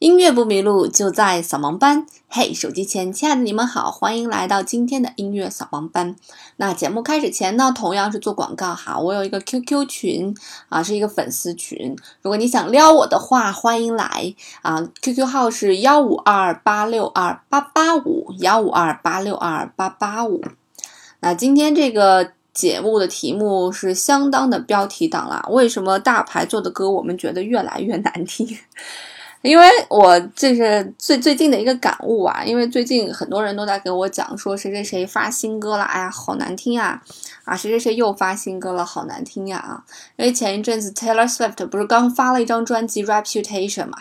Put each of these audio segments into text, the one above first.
音乐不迷路，就在扫盲班。嘿，手机前亲爱的你们好，欢迎来到今天的音乐扫盲班。那节目开始前呢，同样是做广告哈。我有一个 QQ 群啊，是一个粉丝群。如果你想撩我的话，欢迎来啊。QQ 号是幺五二八六二八八五幺五二八六二八八五。那今天这个节目的题目是相当的标题党啦。为什么大牌做的歌我们觉得越来越难听？因为我这是最最近的一个感悟啊，因为最近很多人都在给我讲说谁谁谁发新歌了，哎呀好难听啊，啊谁谁谁又发新歌了，好难听呀啊！因为前一阵子 Taylor Swift 不是刚发了一张专辑 Reputation 嘛。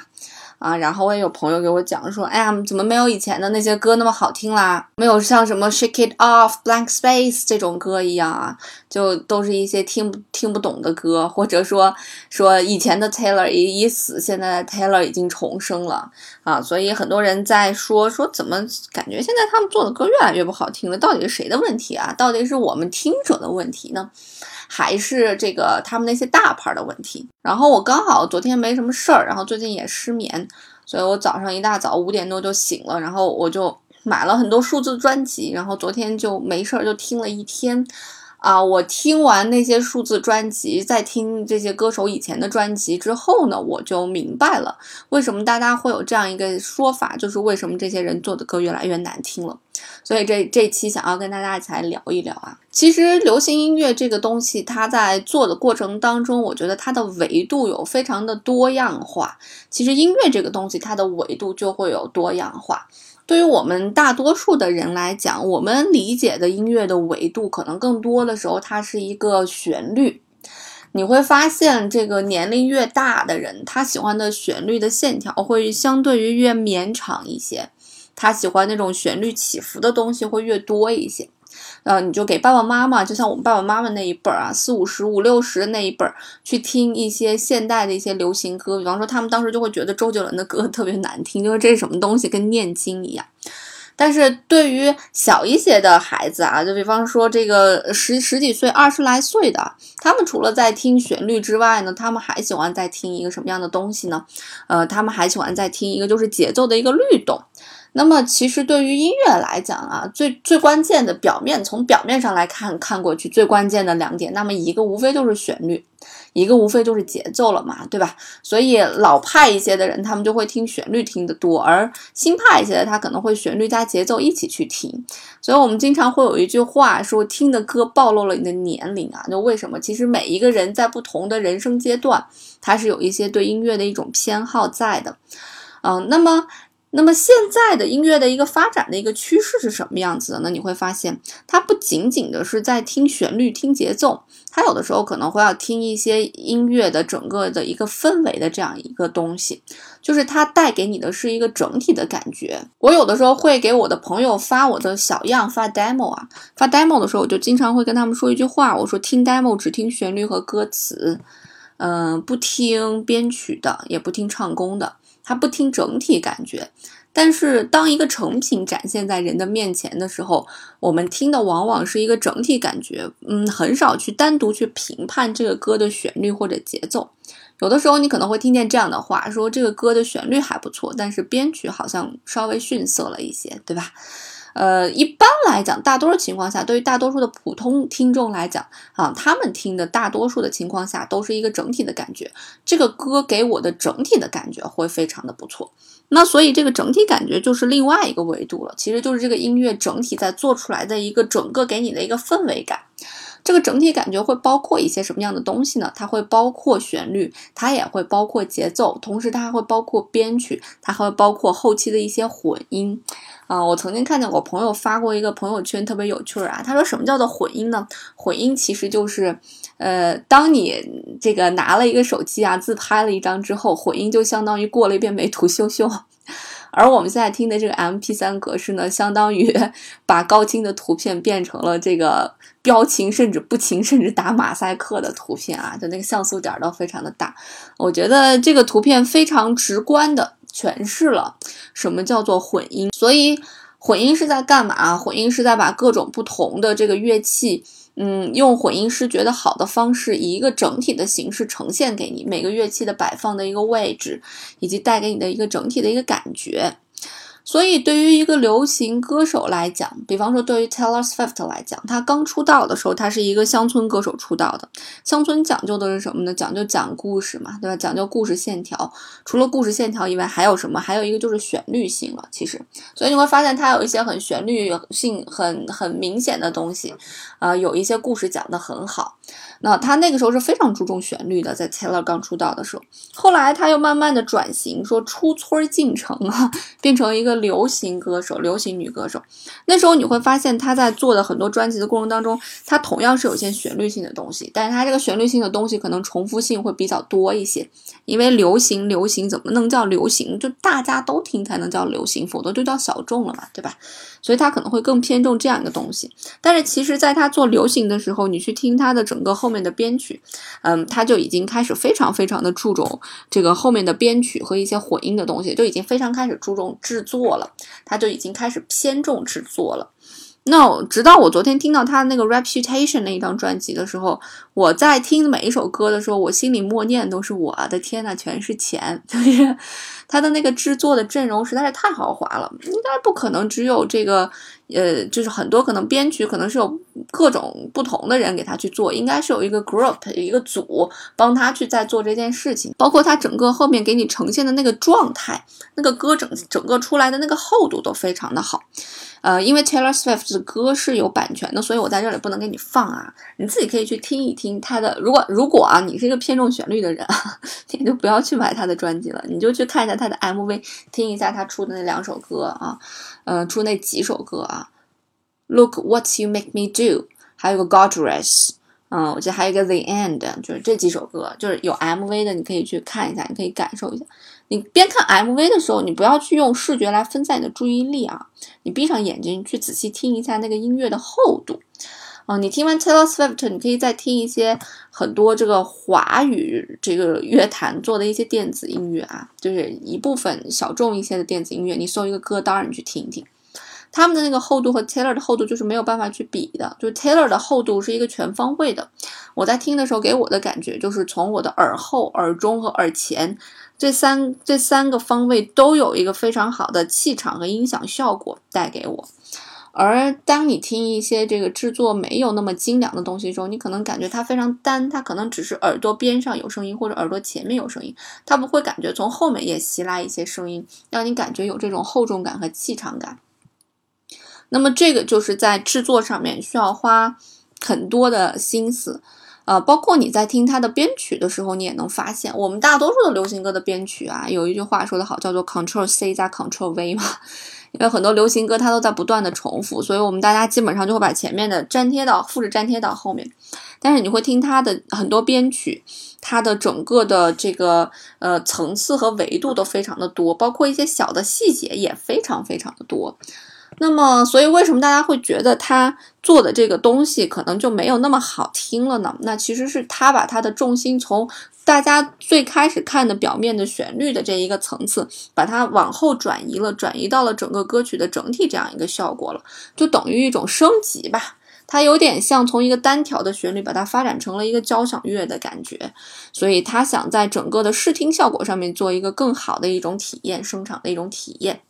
啊，然后我也有朋友给我讲说，哎呀，怎么没有以前的那些歌那么好听啦？没有像什么 Shake It Off、Blank Space 这种歌一样啊，就都是一些听不听不懂的歌，或者说说以前的 Taylor 已已死，现在的 Taylor 已经重生了啊，所以很多人在说说怎么感觉现在他们做的歌越来越不好听了？到底是谁的问题啊？到底是我们听者的问题呢？还是这个他们那些大牌的问题。然后我刚好昨天没什么事儿，然后最近也失眠，所以我早上一大早五点多就醒了，然后我就买了很多数字专辑，然后昨天就没事儿就听了一天。啊，我听完那些数字专辑，在听这些歌手以前的专辑之后呢，我就明白了为什么大家会有这样一个说法，就是为什么这些人做的歌越来越难听了。所以这这期想要跟大家一起来聊一聊啊。其实流行音乐这个东西，它在做的过程当中，我觉得它的维度有非常的多样化。其实音乐这个东西，它的维度就会有多样化。对于我们大多数的人来讲，我们理解的音乐的维度，可能更多的时候它是一个旋律。你会发现，这个年龄越大的人，他喜欢的旋律的线条会相对于越绵长一些，他喜欢那种旋律起伏的东西会越多一些。呃，你就给爸爸妈妈，就像我们爸爸妈妈那一辈儿啊，四五十、五六十那一辈儿，去听一些现代的一些流行歌。比方说，他们当时就会觉得周杰伦的歌特别难听，就是这是什么东西，跟念经一样。但是对于小一些的孩子啊，就比方说这个十十几岁、二十来岁的，他们除了在听旋律之外呢，他们还喜欢在听一个什么样的东西呢？呃，他们还喜欢在听一个就是节奏的一个律动。那么，其实对于音乐来讲啊，最最关键的表面从表面上来看看过去，最关键的两点，那么一个无非就是旋律，一个无非就是节奏了嘛，对吧？所以老派一些的人，他们就会听旋律听得多，而新派一些的，他可能会旋律加节奏一起去听。所以我们经常会有一句话说，听的歌暴露了你的年龄啊。就为什么？其实每一个人在不同的人生阶段，他是有一些对音乐的一种偏好在的。嗯，那么。那么现在的音乐的一个发展的一个趋势是什么样子的呢？你会发现，它不仅仅的是在听旋律、听节奏，它有的时候可能会要听一些音乐的整个的一个氛围的这样一个东西，就是它带给你的是一个整体的感觉。我有的时候会给我的朋友发我的小样发 demo 啊，发 demo 的时候，我就经常会跟他们说一句话，我说听 demo 只听旋律和歌词，嗯，不听编曲的，也不听唱功的。他不听整体感觉，但是当一个成品展现在人的面前的时候，我们听的往往是一个整体感觉，嗯，很少去单独去评判这个歌的旋律或者节奏。有的时候你可能会听见这样的话，说这个歌的旋律还不错，但是编曲好像稍微逊色了一些，对吧？呃，一般来讲，大多数情况下，对于大多数的普通听众来讲，啊，他们听的大多数的情况下都是一个整体的感觉。这个歌给我的整体的感觉会非常的不错。那所以这个整体感觉就是另外一个维度了，其实就是这个音乐整体在做出来的一个整个给你的一个氛围感。这个整体感觉会包括一些什么样的东西呢？它会包括旋律，它也会包括节奏，同时它还会包括编曲，它还会包括后期的一些混音。啊，我曾经看见我朋友发过一个朋友圈，特别有趣儿啊。他说什么叫做混音呢？混音其实就是，呃，当你这个拿了一个手机啊，自拍了一张之后，混音就相当于过了一遍美图秀秀。而我们现在听的这个 MP3 格式呢，相当于 把高清的图片变成了这个标清甚至不清甚至打马赛克的图片啊，就那个像素点都非常的大。我觉得这个图片非常直观的诠释了什么叫做混音。所以混音是在干嘛？混音是在把各种不同的这个乐器。嗯，用混音师觉得好的方式，以一个整体的形式呈现给你每个乐器的摆放的一个位置，以及带给你的一个整体的一个感觉。所以，对于一个流行歌手来讲，比方说对于 Taylor Swift 来讲，他刚出道的时候，他是一个乡村歌手出道的。乡村讲究的是什么呢？讲究讲故事嘛，对吧？讲究故事线条。除了故事线条以外，还有什么？还有一个就是旋律性了。其实，所以你会发现他有一些很旋律性很很明显的东西，啊，有一些故事讲得很好。那他那个时候是非常注重旋律的，在 Taylor 刚出道的时候，后来他又慢慢的转型，说出村进城啊，变成一个流行歌手，流行女歌手。那时候你会发现他在做的很多专辑的过程当中，他同样是有些旋律性的东西，但是他这个旋律性的东西可能重复性会比较多一些，因为流行流行怎么能叫流行？就大家都听才能叫流行，否则就叫小众了嘛，对吧？所以他可能会更偏重这样一个东西。但是其实，在他做流行的时候，你去听他的整个后。后面的编曲，嗯，他就已经开始非常非常的注重这个后面的编曲和一些混音的东西，就已经非常开始注重制作了，他就已经开始偏重制作了。那直到我昨天听到他那个 Reputation 那一张专辑的时候，我在听每一首歌的时候，我心里默念都是我的天呐，全是钱，就是他的那个制作的阵容实在是太豪华了，应该不可能只有这个。呃，就是很多可能编曲可能是有各种不同的人给他去做，应该是有一个 group 一个组帮他去在做这件事情，包括他整个后面给你呈现的那个状态，那个歌整整个出来的那个厚度都非常的好。呃，因为 Taylor Swift 的歌是有版权的，所以我在这里不能给你放啊，你自己可以去听一听他的。如果如果啊，你是一个偏重旋律的人，你就不要去买他的专辑了，你就去看一下他的 MV，听一下他出的那两首歌啊。呃，出那几首歌啊，Look What You Make Me Do，还有个 Godress，嗯，我记得还有一个 The End，就是这几首歌，就是有 MV 的，你可以去看一下，你可以感受一下。你边看 MV 的时候，你不要去用视觉来分散你的注意力啊，你闭上眼睛去仔细听一下那个音乐的厚度。啊，你听完 Taylor Swift，你可以再听一些很多这个华语这个乐坛做的一些电子音乐啊，就是一部分小众一些的电子音乐，你搜一个歌单，你去听一听，他们的那个厚度和 Taylor 的厚度就是没有办法去比的，就是 Taylor 的厚度是一个全方位的。我在听的时候给我的感觉就是从我的耳后、耳中和耳前这三这三个方位都有一个非常好的气场和音响效果带给我。而当你听一些这个制作没有那么精良的东西时候，你可能感觉它非常单，它可能只是耳朵边上有声音，或者耳朵前面有声音，它不会感觉从后面也袭来一些声音，让你感觉有这种厚重感和气场感。那么这个就是在制作上面需要花很多的心思，呃，包括你在听它的编曲的时候，你也能发现，我们大多数的流行歌的编曲啊，有一句话说得好，叫做 Control C 加 Control V 嘛。因为很多流行歌它都在不断的重复，所以我们大家基本上就会把前面的粘贴到、复制粘贴到后面。但是你会听它的很多编曲，它的整个的这个呃层次和维度都非常的多，包括一些小的细节也非常非常的多。那么，所以为什么大家会觉得他做的这个东西可能就没有那么好听了呢？那其实是他把他的重心从大家最开始看的表面的旋律的这一个层次，把它往后转移了，转移到了整个歌曲的整体这样一个效果了，就等于一种升级吧。它有点像从一个单条的旋律把它发展成了一个交响乐的感觉，所以他想在整个的视听效果上面做一个更好的一种体验，声场的一种体验。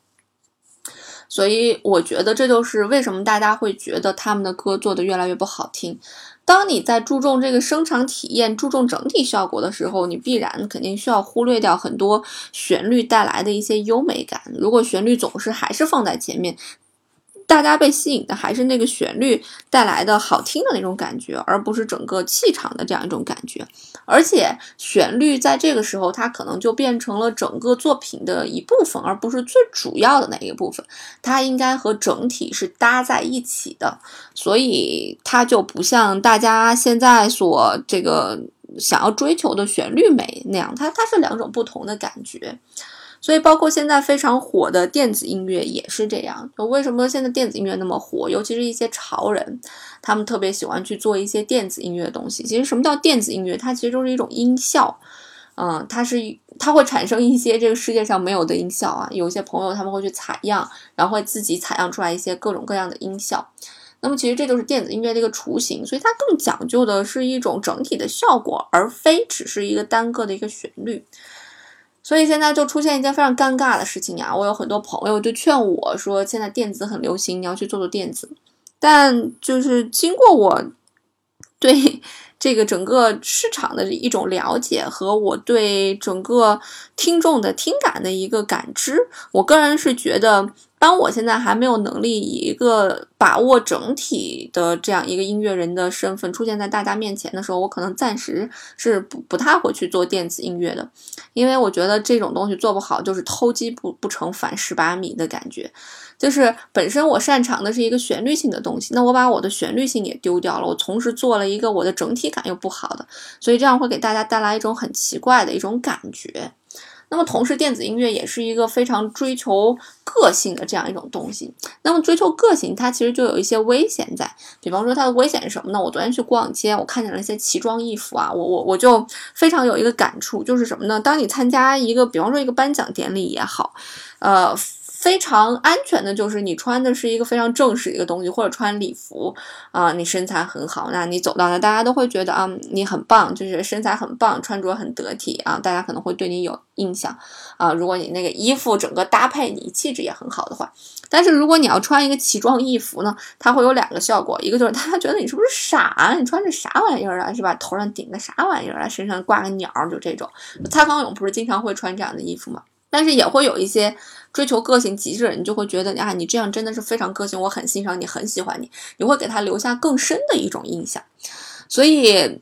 所以我觉得这就是为什么大家会觉得他们的歌做的越来越不好听。当你在注重这个声场体验、注重整体效果的时候，你必然肯定需要忽略掉很多旋律带来的一些优美感。如果旋律总是还是放在前面。大家被吸引的还是那个旋律带来的好听的那种感觉，而不是整个气场的这样一种感觉。而且旋律在这个时候，它可能就变成了整个作品的一部分，而不是最主要的那一部分。它应该和整体是搭在一起的，所以它就不像大家现在所这个想要追求的旋律美那样，它它是两种不同的感觉。所以，包括现在非常火的电子音乐也是这样。就为什么现在电子音乐那么火？尤其是一些潮人，他们特别喜欢去做一些电子音乐的东西。其实，什么叫电子音乐？它其实就是一种音效。嗯，它是它会产生一些这个世界上没有的音效啊。有些朋友他们会去采样，然后会自己采样出来一些各种各样的音效。那么其实这就是电子音乐的一个雏形，所以它更讲究的是一种整体的效果，而非只是一个单个的一个旋律。所以现在就出现一件非常尴尬的事情呀，我有很多朋友就劝我说，现在电子很流行，你要去做做电子。但就是经过我对这个整个市场的一种了解和我对整个听众的听感的一个感知，我个人是觉得。当我现在还没有能力以一个把握整体的这样一个音乐人的身份出现在大家面前的时候，我可能暂时是不不太会去做电子音乐的，因为我觉得这种东西做不好就是偷鸡不不成反蚀把米的感觉，就是本身我擅长的是一个旋律性的东西，那我把我的旋律性也丢掉了，我同时做了一个我的整体感又不好的，所以这样会给大家带来一种很奇怪的一种感觉。那么同时，电子音乐也是一个非常追求个性的这样一种东西。那么追求个性，它其实就有一些危险在。比方说，它的危险是什么呢？我昨天去逛街，我看见了一些奇装异服啊，我我我就非常有一个感触，就是什么呢？当你参加一个，比方说一个颁奖典礼也好，呃。非常安全的就是你穿的是一个非常正式的一个东西，或者穿礼服啊，你身材很好，那你走到那，大家都会觉得啊，你很棒，就是身材很棒，穿着很得体啊，大家可能会对你有印象啊。如果你那个衣服整个搭配你气质也很好的话，但是如果你要穿一个奇装异服呢，它会有两个效果，一个就是大家觉得你是不是傻，你穿着啥玩意儿啊，是吧？头上顶个啥玩意儿啊，身上挂个鸟，就这种。蔡康永不是经常会穿这样的衣服吗？但是也会有一些追求个性极致的人，就会觉得啊，你这样真的是非常个性，我很欣赏你，很喜欢你，你会给他留下更深的一种印象。所以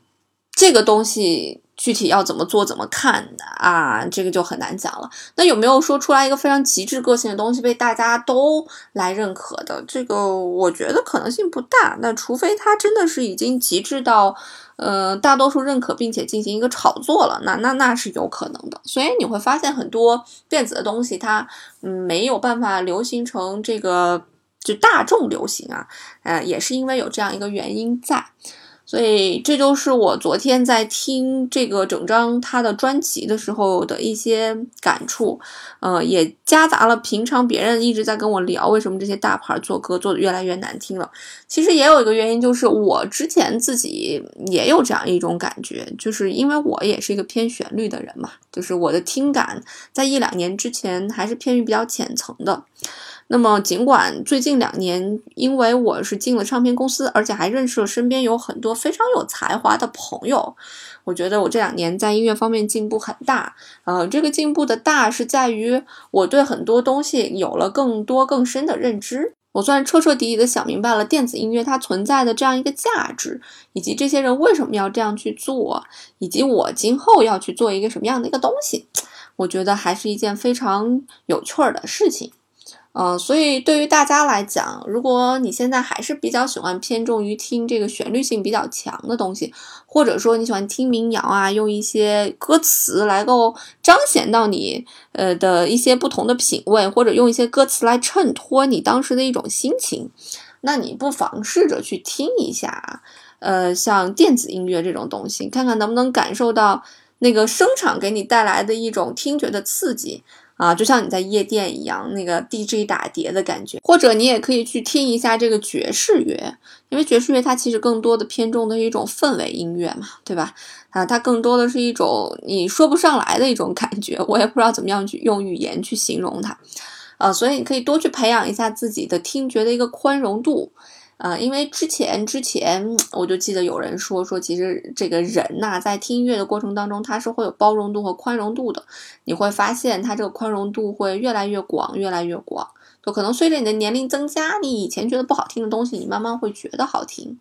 这个东西具体要怎么做、怎么看啊，这个就很难讲了。那有没有说出来一个非常极致个性的东西被大家都来认可的？这个我觉得可能性不大。那除非他真的是已经极致到。呃，大多数认可并且进行一个炒作了，那那那是有可能的。所以你会发现很多电子的东西，它嗯没有办法流行成这个就大众流行啊，呃，也是因为有这样一个原因在。所以这就是我昨天在听这个整张他的专辑的时候的一些感触，呃，也夹杂了平常别人一直在跟我聊为什么这些大牌做歌做的越来越难听了。其实也有一个原因，就是我之前自己也有这样一种感觉，就是因为我也是一个偏旋律的人嘛，就是我的听感在一两年之前还是偏于比较浅层的。那么，尽管最近两年，因为我是进了唱片公司，而且还认识了身边有很多非常有才华的朋友，我觉得我这两年在音乐方面进步很大。呃，这个进步的大是在于我对很多东西有了更多更深的认知，我算彻彻底底的想明白了电子音乐它存在的这样一个价值，以及这些人为什么要这样去做，以及我今后要去做一个什么样的一个东西，我觉得还是一件非常有趣儿的事情。呃，所以对于大家来讲，如果你现在还是比较喜欢偏重于听这个旋律性比较强的东西，或者说你喜欢听民谣啊，用一些歌词来够彰显到你呃的一些不同的品味，或者用一些歌词来衬托你当时的一种心情，那你不妨试着去听一下，呃，像电子音乐这种东西，看看能不能感受到那个声场给你带来的一种听觉的刺激。啊，就像你在夜店一样，那个 DJ 打碟的感觉，或者你也可以去听一下这个爵士乐，因为爵士乐它其实更多的偏重的一种氛围音乐嘛，对吧？啊，它更多的是一种你说不上来的一种感觉，我也不知道怎么样去用语言去形容它，啊，所以你可以多去培养一下自己的听觉的一个宽容度。啊，因为之前之前我就记得有人说说，其实这个人呐，在听音乐的过程当中，他是会有包容度和宽容度的。你会发现，他这个宽容度会越来越广，越来越广。就可能随着你的年龄增加，你以前觉得不好听的东西，你慢慢会觉得好听。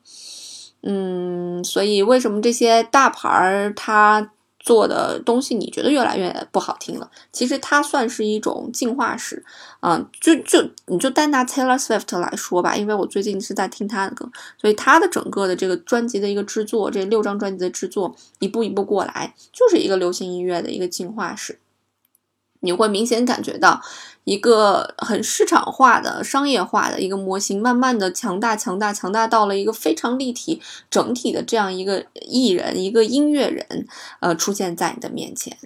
嗯，所以为什么这些大牌儿他？做的东西你觉得越来越不好听了，其实它算是一种进化史，啊，就就你就单拿 Taylor Swift 来说吧，因为我最近是在听他的歌，所以他的整个的这个专辑的一个制作，这六张专辑的制作，一步一步过来，就是一个流行音乐的一个进化史。你会明显感觉到一个很市场化的、商业化的一个模型，慢慢的强大、强大、强大到了一个非常立体、整体的这样一个艺人、一个音乐人，呃，出现在你的面前。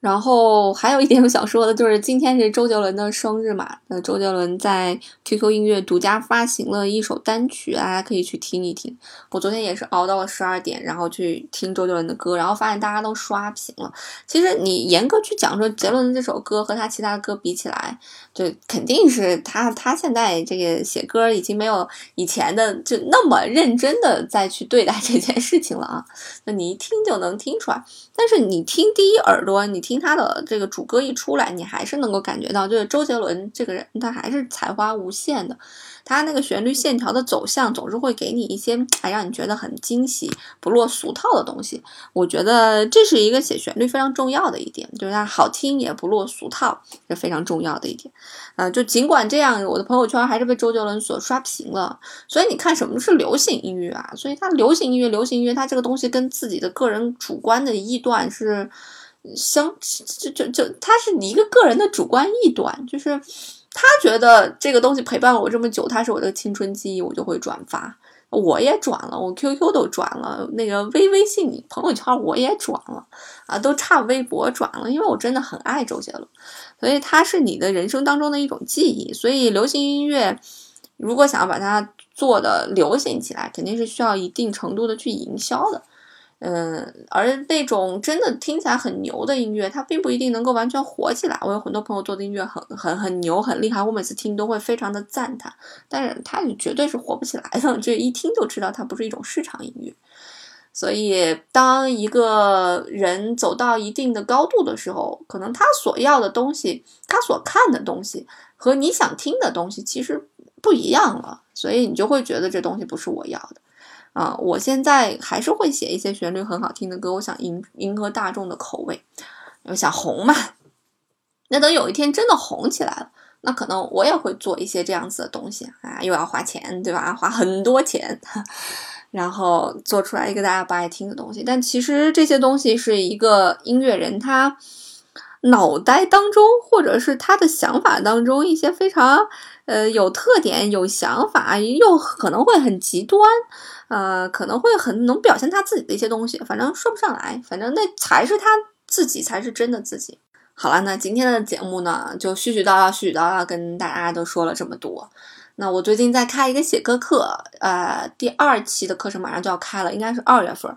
然后还有一点我想说的，就是今天是周杰伦的生日嘛，那周杰伦在 QQ 音乐独家发行了一首单曲，大家可以去听一听。我昨天也是熬到了十二点，然后去听周杰伦的歌，然后发现大家都刷屏了。其实你严格去讲说，杰伦这首歌和他其他歌比起来，就肯定是他他现在这个写歌已经没有以前的就那么认真的再去对待这件事情了啊。那你一听就能听出来，但是你听第一耳朵，你听。听他的这个主歌一出来，你还是能够感觉到，就是周杰伦这个人，他还是才华无限的。他那个旋律线条的走向，总是会给你一些哎让你觉得很惊喜、不落俗套的东西。我觉得这是一个写旋律非常重要的一点，就是它好听也不落俗套，是非常重要的一点。啊，就尽管这样，我的朋友圈还是被周杰伦所刷屏了。所以你看，什么是流行音乐啊？所以它流行音乐，流行音乐，它这个东西跟自己的个人主观的臆断是。相就就就他是你一个个人的主观臆断，就是他觉得这个东西陪伴了我这么久，他是我的青春记忆，我就会转发，我也转了，我 QQ 都转了，那个微微信朋友圈我也转了，啊，都差微博转了，因为我真的很爱周杰伦，所以他是你的人生当中的一种记忆，所以流行音乐如果想要把它做的流行起来，肯定是需要一定程度的去营销的。嗯，而那种真的听起来很牛的音乐，它并不一定能够完全火起来。我有很多朋友做的音乐很很很牛很厉害，我每次听都会非常的赞叹，但是它绝对是火不起来的，这一听就知道它不是一种市场音乐。所以，当一个人走到一定的高度的时候，可能他所要的东西，他所看的东西和你想听的东西其实不一样了，所以你就会觉得这东西不是我要的。啊，我现在还是会写一些旋律很好听的歌，我想迎迎合大众的口味，我想红嘛。那等有一天真的红起来了，那可能我也会做一些这样子的东西啊，又要花钱，对吧？花很多钱，然后做出来一个大家不爱听的东西。但其实这些东西是一个音乐人他脑袋当中，或者是他的想法当中一些非常呃有特点、有想法，又可能会很极端。呃，可能会很能表现他自己的一些东西，反正说不上来，反正那才是他自己，才是真的自己。好了，那今天的节目呢，就絮絮叨叨、絮絮叨叨跟大家都说了这么多。那我最近在开一个写歌课，呃，第二期的课程马上就要开了，应该是二月份，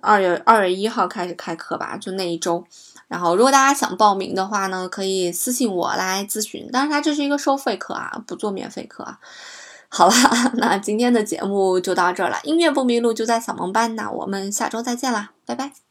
二月二月一号开始开课吧，就那一周。然后如果大家想报名的话呢，可以私信我来咨询，但是它这是一个收费课啊，不做免费课啊。好了，那今天的节目就到这儿了。音乐不迷路，就在小萌班。那我们下周再见啦，拜拜。